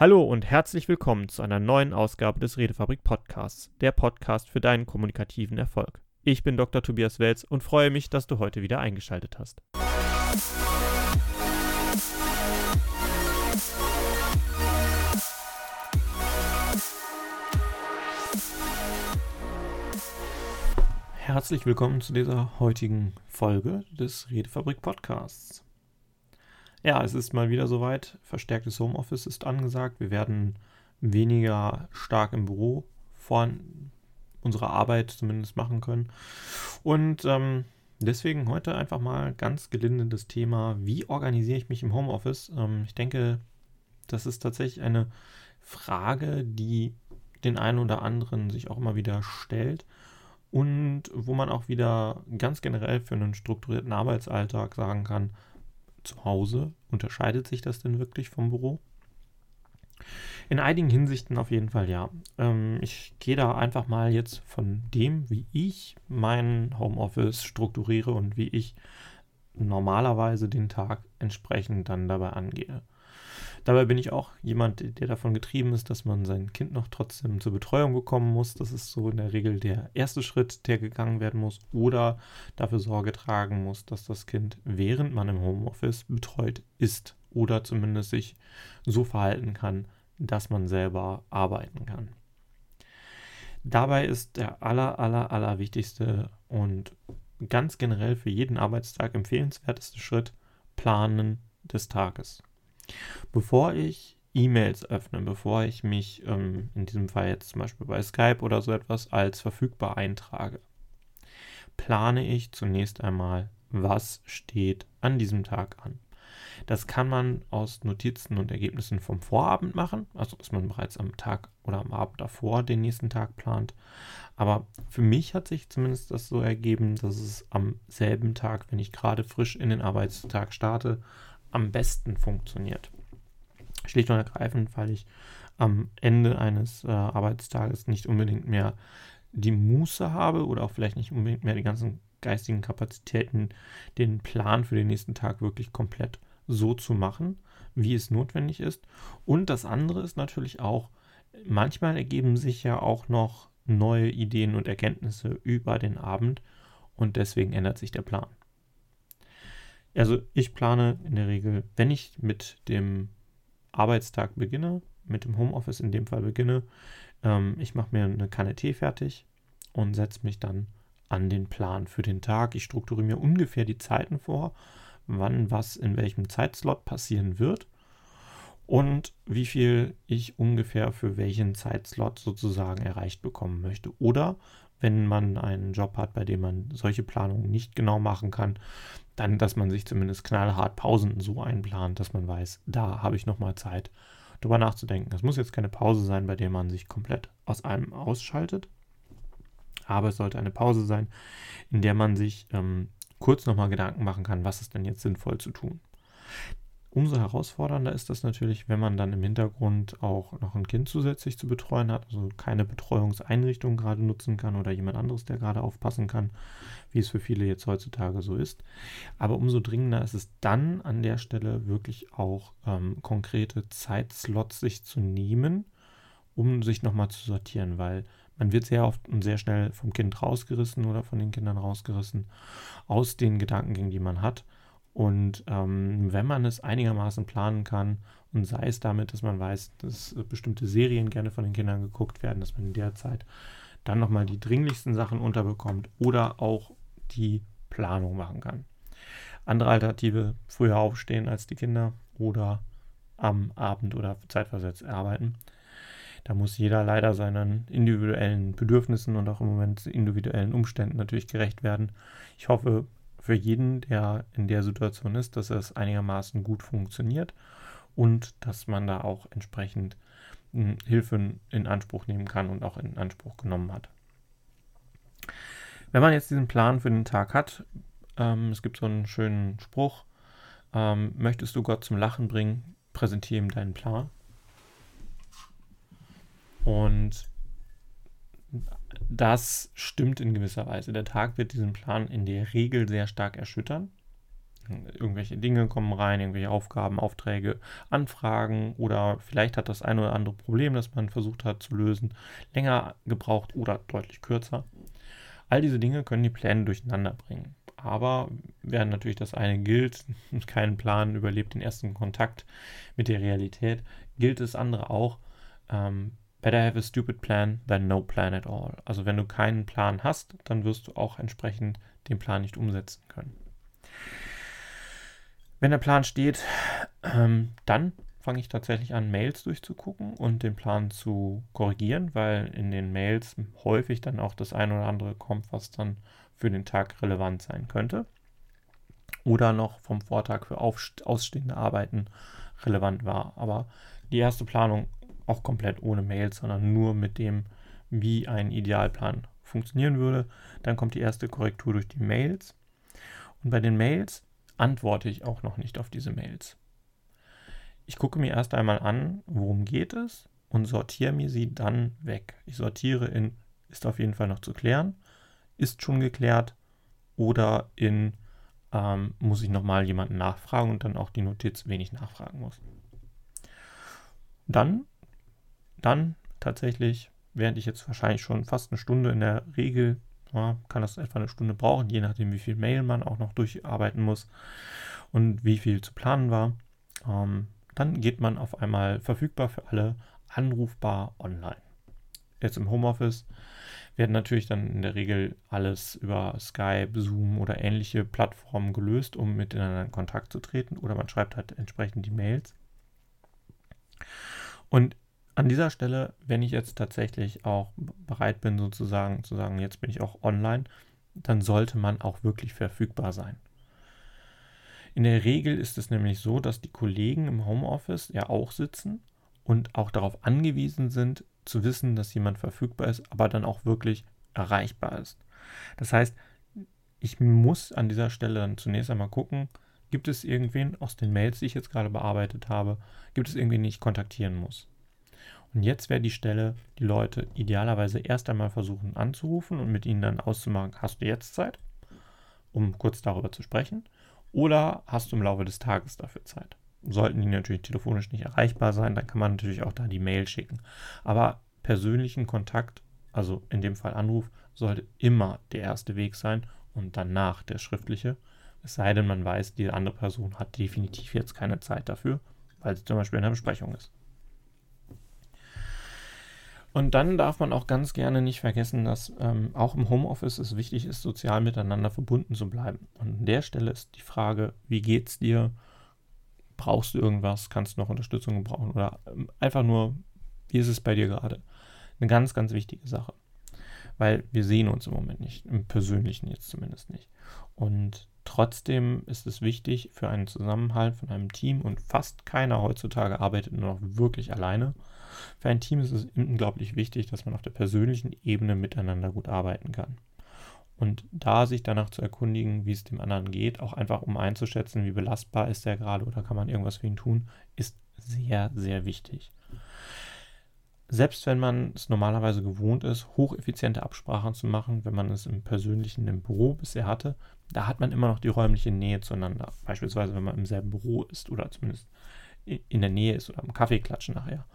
Hallo und herzlich willkommen zu einer neuen Ausgabe des Redefabrik Podcasts, der Podcast für deinen kommunikativen Erfolg. Ich bin Dr. Tobias Welz und freue mich, dass du heute wieder eingeschaltet hast. Herzlich willkommen zu dieser heutigen Folge des Redefabrik Podcasts. Ja, es ist mal wieder soweit. Verstärktes Homeoffice ist angesagt. Wir werden weniger stark im Büro vor unserer Arbeit zumindest machen können. Und ähm, deswegen heute einfach mal ganz gelinde das Thema, wie organisiere ich mich im Homeoffice? Ähm, ich denke, das ist tatsächlich eine Frage, die den einen oder anderen sich auch immer wieder stellt und wo man auch wieder ganz generell für einen strukturierten Arbeitsalltag sagen kann, zu Hause, unterscheidet sich das denn wirklich vom Büro? In einigen Hinsichten auf jeden Fall ja. Ähm, ich gehe da einfach mal jetzt von dem, wie ich mein Homeoffice strukturiere und wie ich normalerweise den Tag entsprechend dann dabei angehe. Dabei bin ich auch jemand, der davon getrieben ist, dass man sein Kind noch trotzdem zur Betreuung bekommen muss. Das ist so in der Regel der erste Schritt, der gegangen werden muss. Oder dafür Sorge tragen muss, dass das Kind, während man im Homeoffice betreut ist oder zumindest sich so verhalten kann, dass man selber arbeiten kann. Dabei ist der aller, aller, aller wichtigste und ganz generell für jeden Arbeitstag empfehlenswerteste Schritt Planen des Tages. Bevor ich E-Mails öffne, bevor ich mich ähm, in diesem Fall jetzt zum Beispiel bei Skype oder so etwas als verfügbar eintrage, plane ich zunächst einmal, was steht an diesem Tag an. Das kann man aus Notizen und Ergebnissen vom Vorabend machen, also dass man bereits am Tag oder am Abend davor den nächsten Tag plant. Aber für mich hat sich zumindest das so ergeben, dass es am selben Tag, wenn ich gerade frisch in den Arbeitstag starte, am besten funktioniert. Schlicht und ergreifend, weil ich am Ende eines äh, Arbeitstages nicht unbedingt mehr die Muße habe oder auch vielleicht nicht unbedingt mehr die ganzen geistigen Kapazitäten, den Plan für den nächsten Tag wirklich komplett so zu machen, wie es notwendig ist. Und das andere ist natürlich auch, manchmal ergeben sich ja auch noch neue Ideen und Erkenntnisse über den Abend und deswegen ändert sich der Plan. Also ich plane in der Regel, wenn ich mit dem Arbeitstag beginne, mit dem Homeoffice in dem Fall beginne, ähm, ich mache mir eine Kanne Tee fertig und setze mich dann an den Plan für den Tag. Ich strukturiere mir ungefähr die Zeiten vor, wann was in welchem Zeitslot passieren wird und wie viel ich ungefähr für welchen Zeitslot sozusagen erreicht bekommen möchte. Oder wenn man einen Job hat, bei dem man solche Planungen nicht genau machen kann, dann, dass man sich zumindest knallhart Pausen so einplant, dass man weiß, da habe ich nochmal Zeit, darüber nachzudenken. Es muss jetzt keine Pause sein, bei der man sich komplett aus allem ausschaltet, aber es sollte eine Pause sein, in der man sich ähm, kurz nochmal Gedanken machen kann, was ist denn jetzt sinnvoll zu tun. Umso herausfordernder ist das natürlich, wenn man dann im Hintergrund auch noch ein Kind zusätzlich zu betreuen hat, also keine Betreuungseinrichtung gerade nutzen kann oder jemand anderes, der gerade aufpassen kann, wie es für viele jetzt heutzutage so ist. Aber umso dringender ist es dann an der Stelle wirklich auch ähm, konkrete Zeitslots sich zu nehmen, um sich nochmal zu sortieren, weil man wird sehr oft und sehr schnell vom Kind rausgerissen oder von den Kindern rausgerissen aus den Gedankengängen, die man hat und ähm, wenn man es einigermaßen planen kann und sei es damit, dass man weiß, dass bestimmte Serien gerne von den Kindern geguckt werden, dass man in der Zeit dann nochmal die dringlichsten Sachen unterbekommt oder auch die Planung machen kann. Andere Alternative, früher aufstehen als die Kinder oder am Abend oder zeitversetzt arbeiten. Da muss jeder leider seinen individuellen Bedürfnissen und auch im Moment individuellen Umständen natürlich gerecht werden. Ich hoffe, für jeden, der in der Situation ist, dass es einigermaßen gut funktioniert und dass man da auch entsprechend hm, Hilfe in Anspruch nehmen kann und auch in Anspruch genommen hat. Wenn man jetzt diesen Plan für den Tag hat, ähm, es gibt so einen schönen Spruch, ähm, möchtest du Gott zum Lachen bringen, präsentiere ihm deinen Plan. Und das stimmt in gewisser Weise. Der Tag wird diesen Plan in der Regel sehr stark erschüttern. Irgendwelche Dinge kommen rein, irgendwelche Aufgaben, Aufträge, Anfragen oder vielleicht hat das ein oder andere Problem, das man versucht hat zu lösen, länger gebraucht oder deutlich kürzer. All diese Dinge können die Pläne durcheinander bringen. Aber während natürlich das eine gilt, kein Plan überlebt den ersten Kontakt mit der Realität, gilt das andere auch. Ähm, better have a stupid plan than no plan at all. Also wenn du keinen Plan hast, dann wirst du auch entsprechend den Plan nicht umsetzen können. Wenn der Plan steht, ähm, dann fange ich tatsächlich an, Mails durchzugucken und den Plan zu korrigieren, weil in den Mails häufig dann auch das eine oder andere kommt, was dann für den Tag relevant sein könnte. Oder noch vom Vortag für ausstehende Arbeiten relevant war. Aber die erste Planung auch komplett ohne Mails, sondern nur mit dem, wie ein Idealplan funktionieren würde. Dann kommt die erste Korrektur durch die Mails. Und bei den Mails antworte ich auch noch nicht auf diese Mails. Ich gucke mir erst einmal an, worum geht es und sortiere mir sie dann weg. Ich sortiere in, ist auf jeden Fall noch zu klären, ist schon geklärt oder in, ähm, muss ich nochmal jemanden nachfragen und dann auch die Notiz, wen ich nachfragen muss. Dann, dann tatsächlich, während ich jetzt wahrscheinlich schon fast eine Stunde in der Regel, ja, kann das etwa eine Stunde brauchen, je nachdem, wie viel Mail man auch noch durcharbeiten muss und wie viel zu planen war. Ähm, dann geht man auf einmal verfügbar für alle anrufbar online. Jetzt im Homeoffice werden natürlich dann in der Regel alles über Skype, Zoom oder ähnliche Plattformen gelöst, um miteinander in Kontakt zu treten oder man schreibt halt entsprechend die Mails. Und an dieser Stelle, wenn ich jetzt tatsächlich auch bereit bin, sozusagen zu sagen, jetzt bin ich auch online, dann sollte man auch wirklich verfügbar sein. In der Regel ist es nämlich so, dass die Kollegen im Homeoffice ja auch sitzen und auch darauf angewiesen sind, zu wissen, dass jemand verfügbar ist, aber dann auch wirklich erreichbar ist. Das heißt, ich muss an dieser Stelle dann zunächst einmal gucken, gibt es irgendwen aus den Mails, die ich jetzt gerade bearbeitet habe, gibt es irgendwen, den ich kontaktieren muss. Und jetzt wäre die Stelle, die Leute idealerweise erst einmal versuchen anzurufen und mit ihnen dann auszumachen, hast du jetzt Zeit, um kurz darüber zu sprechen. Oder hast du im Laufe des Tages dafür Zeit? Sollten die natürlich telefonisch nicht erreichbar sein, dann kann man natürlich auch da die Mail schicken. Aber persönlichen Kontakt, also in dem Fall Anruf, sollte immer der erste Weg sein und danach der schriftliche. Es sei denn, man weiß, die andere Person hat definitiv jetzt keine Zeit dafür, weil sie zum Beispiel in einer Besprechung ist. Und dann darf man auch ganz gerne nicht vergessen, dass ähm, auch im Homeoffice es wichtig ist, sozial miteinander verbunden zu bleiben. Und an der Stelle ist die Frage, wie geht's dir? Brauchst du irgendwas? Kannst du noch Unterstützung gebrauchen? Oder ähm, einfach nur, wie ist es bei dir gerade? Eine ganz, ganz wichtige Sache. Weil wir sehen uns im Moment nicht, im Persönlichen jetzt zumindest nicht. Und trotzdem ist es wichtig für einen Zusammenhalt von einem Team und fast keiner heutzutage arbeitet nur noch wirklich alleine für ein Team ist es unglaublich wichtig, dass man auf der persönlichen Ebene miteinander gut arbeiten kann. Und da sich danach zu erkundigen, wie es dem anderen geht, auch einfach um einzuschätzen, wie belastbar ist er gerade oder kann man irgendwas für ihn tun, ist sehr, sehr wichtig. Selbst wenn man es normalerweise gewohnt ist, hocheffiziente Absprachen zu machen, wenn man es im persönlichen im Büro bisher hatte, da hat man immer noch die räumliche Nähe zueinander. Beispielsweise, wenn man im selben Büro ist oder zumindest in der Nähe ist oder am Kaffeeklatschen nachher.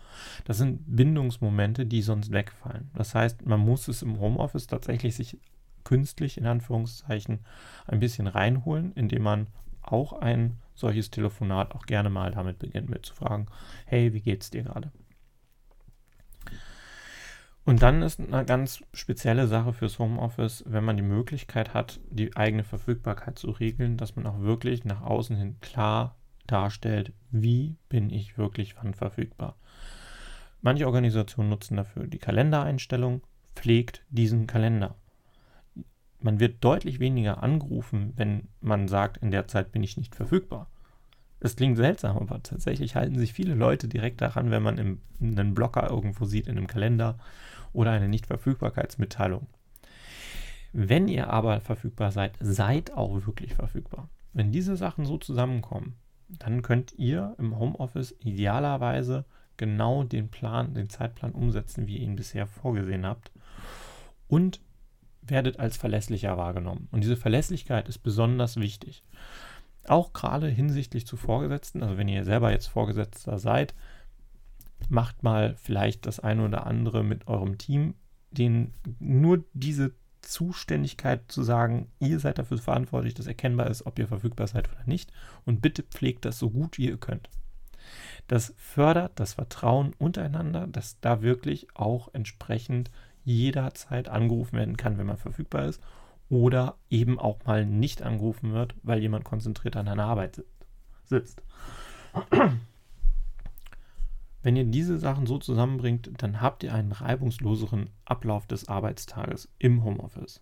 Das sind Bindungsmomente, die sonst wegfallen. Das heißt, man muss es im Homeoffice tatsächlich sich künstlich in Anführungszeichen ein bisschen reinholen, indem man auch ein solches Telefonat auch gerne mal damit beginnt, mit zu fragen, hey, wie geht's dir gerade? Und dann ist eine ganz spezielle Sache fürs Homeoffice, wenn man die Möglichkeit hat, die eigene Verfügbarkeit zu regeln, dass man auch wirklich nach außen hin klar darstellt, wie bin ich wirklich wann verfügbar. Manche Organisationen nutzen dafür die Kalendereinstellung, pflegt diesen Kalender. Man wird deutlich weniger angerufen, wenn man sagt, in der Zeit bin ich nicht verfügbar. Es klingt seltsam, aber tatsächlich halten sich viele Leute direkt daran, wenn man im, einen Blocker irgendwo sieht in einem Kalender oder eine Nichtverfügbarkeitsmitteilung. Wenn ihr aber verfügbar seid, seid auch wirklich verfügbar. Wenn diese Sachen so zusammenkommen, dann könnt ihr im Homeoffice idealerweise genau den Plan, den Zeitplan umsetzen, wie ihr ihn bisher vorgesehen habt und werdet als verlässlicher wahrgenommen. Und diese Verlässlichkeit ist besonders wichtig. Auch gerade hinsichtlich zu Vorgesetzten, also wenn ihr selber jetzt Vorgesetzter seid, macht mal vielleicht das eine oder andere mit eurem Team, den nur diese Zuständigkeit zu sagen, ihr seid dafür verantwortlich, dass erkennbar ist, ob ihr verfügbar seid oder nicht. Und bitte pflegt das so gut wie ihr könnt. Das fördert das Vertrauen untereinander, dass da wirklich auch entsprechend jederzeit angerufen werden kann, wenn man verfügbar ist oder eben auch mal nicht angerufen wird, weil jemand konzentriert an einer Arbeit sitzt. Wenn ihr diese Sachen so zusammenbringt, dann habt ihr einen reibungsloseren Ablauf des Arbeitstages im Homeoffice.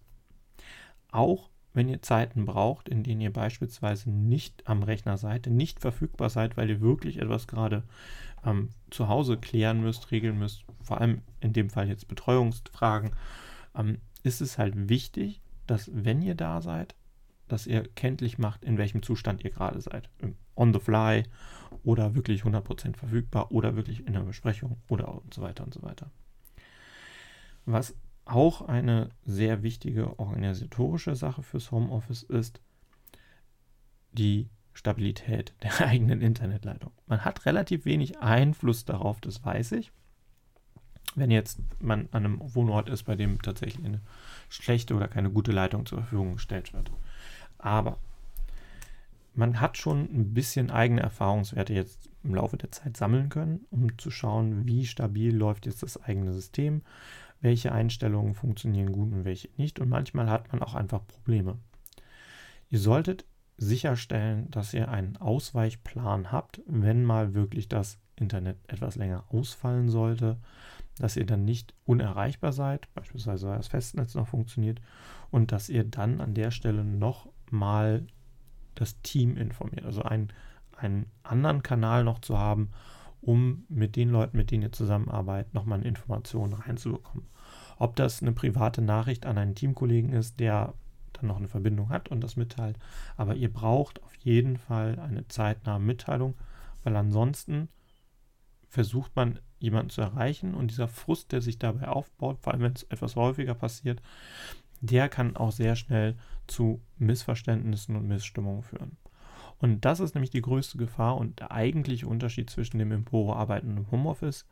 Auch wenn ihr Zeiten braucht, in denen ihr beispielsweise nicht am Rechner seid, nicht verfügbar seid, weil ihr wirklich etwas gerade ähm, zu Hause klären müsst, regeln müsst, vor allem in dem Fall jetzt Betreuungsfragen, ähm, ist es halt wichtig, dass wenn ihr da seid, dass ihr kenntlich macht, in welchem Zustand ihr gerade seid. On the fly oder wirklich 100% verfügbar oder wirklich in einer Besprechung oder und so weiter und so weiter. Was auch eine sehr wichtige organisatorische Sache fürs Homeoffice ist, die Stabilität der eigenen Internetleitung. Man hat relativ wenig Einfluss darauf, das weiß ich. Wenn jetzt man an einem Wohnort ist, bei dem tatsächlich eine schlechte oder keine gute Leitung zur Verfügung gestellt wird. Aber man hat schon ein bisschen eigene Erfahrungswerte jetzt im Laufe der Zeit sammeln können, um zu schauen, wie stabil läuft jetzt das eigene System, welche Einstellungen funktionieren gut und welche nicht. Und manchmal hat man auch einfach Probleme. Ihr solltet sicherstellen, dass ihr einen Ausweichplan habt, wenn mal wirklich das Internet etwas länger ausfallen sollte, dass ihr dann nicht unerreichbar seid, beispielsweise weil das Festnetz noch funktioniert, und dass ihr dann an der Stelle nochmal das Team informiert, also einen, einen anderen Kanal noch zu haben, um mit den Leuten, mit denen ihr zusammenarbeitet, nochmal eine Information reinzubekommen. Ob das eine private Nachricht an einen Teamkollegen ist, der dann noch eine Verbindung hat und das mitteilt, aber ihr braucht auf jeden Fall eine zeitnahe Mitteilung, weil ansonsten versucht man jemanden zu erreichen und dieser Frust, der sich dabei aufbaut, vor allem wenn es etwas häufiger passiert, der kann auch sehr schnell zu Missverständnissen und Missstimmungen führen. Und das ist nämlich die größte Gefahr und der eigentliche Unterschied zwischen dem im Büro arbeiten und im Homeoffice.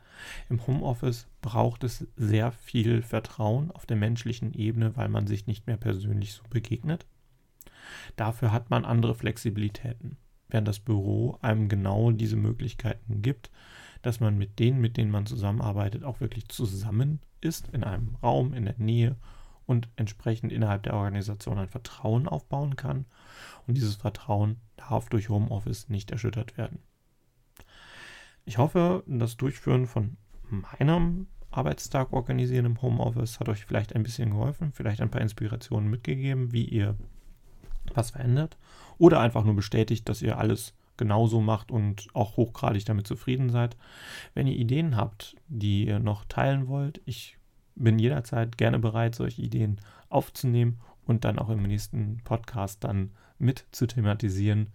Im Homeoffice braucht es sehr viel Vertrauen auf der menschlichen Ebene, weil man sich nicht mehr persönlich so begegnet. Dafür hat man andere Flexibilitäten, während das Büro einem genau diese Möglichkeiten gibt, dass man mit denen, mit denen man zusammenarbeitet, auch wirklich zusammen ist, in einem Raum, in der Nähe und entsprechend innerhalb der Organisation ein Vertrauen aufbauen kann. Und dieses Vertrauen darf durch Homeoffice nicht erschüttert werden. Ich hoffe, das Durchführen von meinem Arbeitstag organisieren im Homeoffice hat euch vielleicht ein bisschen geholfen, vielleicht ein paar Inspirationen mitgegeben, wie ihr was verändert oder einfach nur bestätigt, dass ihr alles genauso macht und auch hochgradig damit zufrieden seid. Wenn ihr Ideen habt, die ihr noch teilen wollt, ich bin jederzeit gerne bereit, solche Ideen aufzunehmen und dann auch im nächsten Podcast dann mit zu thematisieren.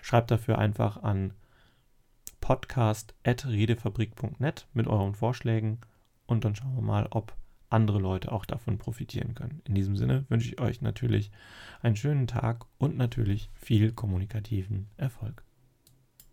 Schreibt dafür einfach an podcast.redefabrik.net mit euren Vorschlägen und dann schauen wir mal, ob andere Leute auch davon profitieren können. In diesem Sinne wünsche ich euch natürlich einen schönen Tag und natürlich viel kommunikativen Erfolg.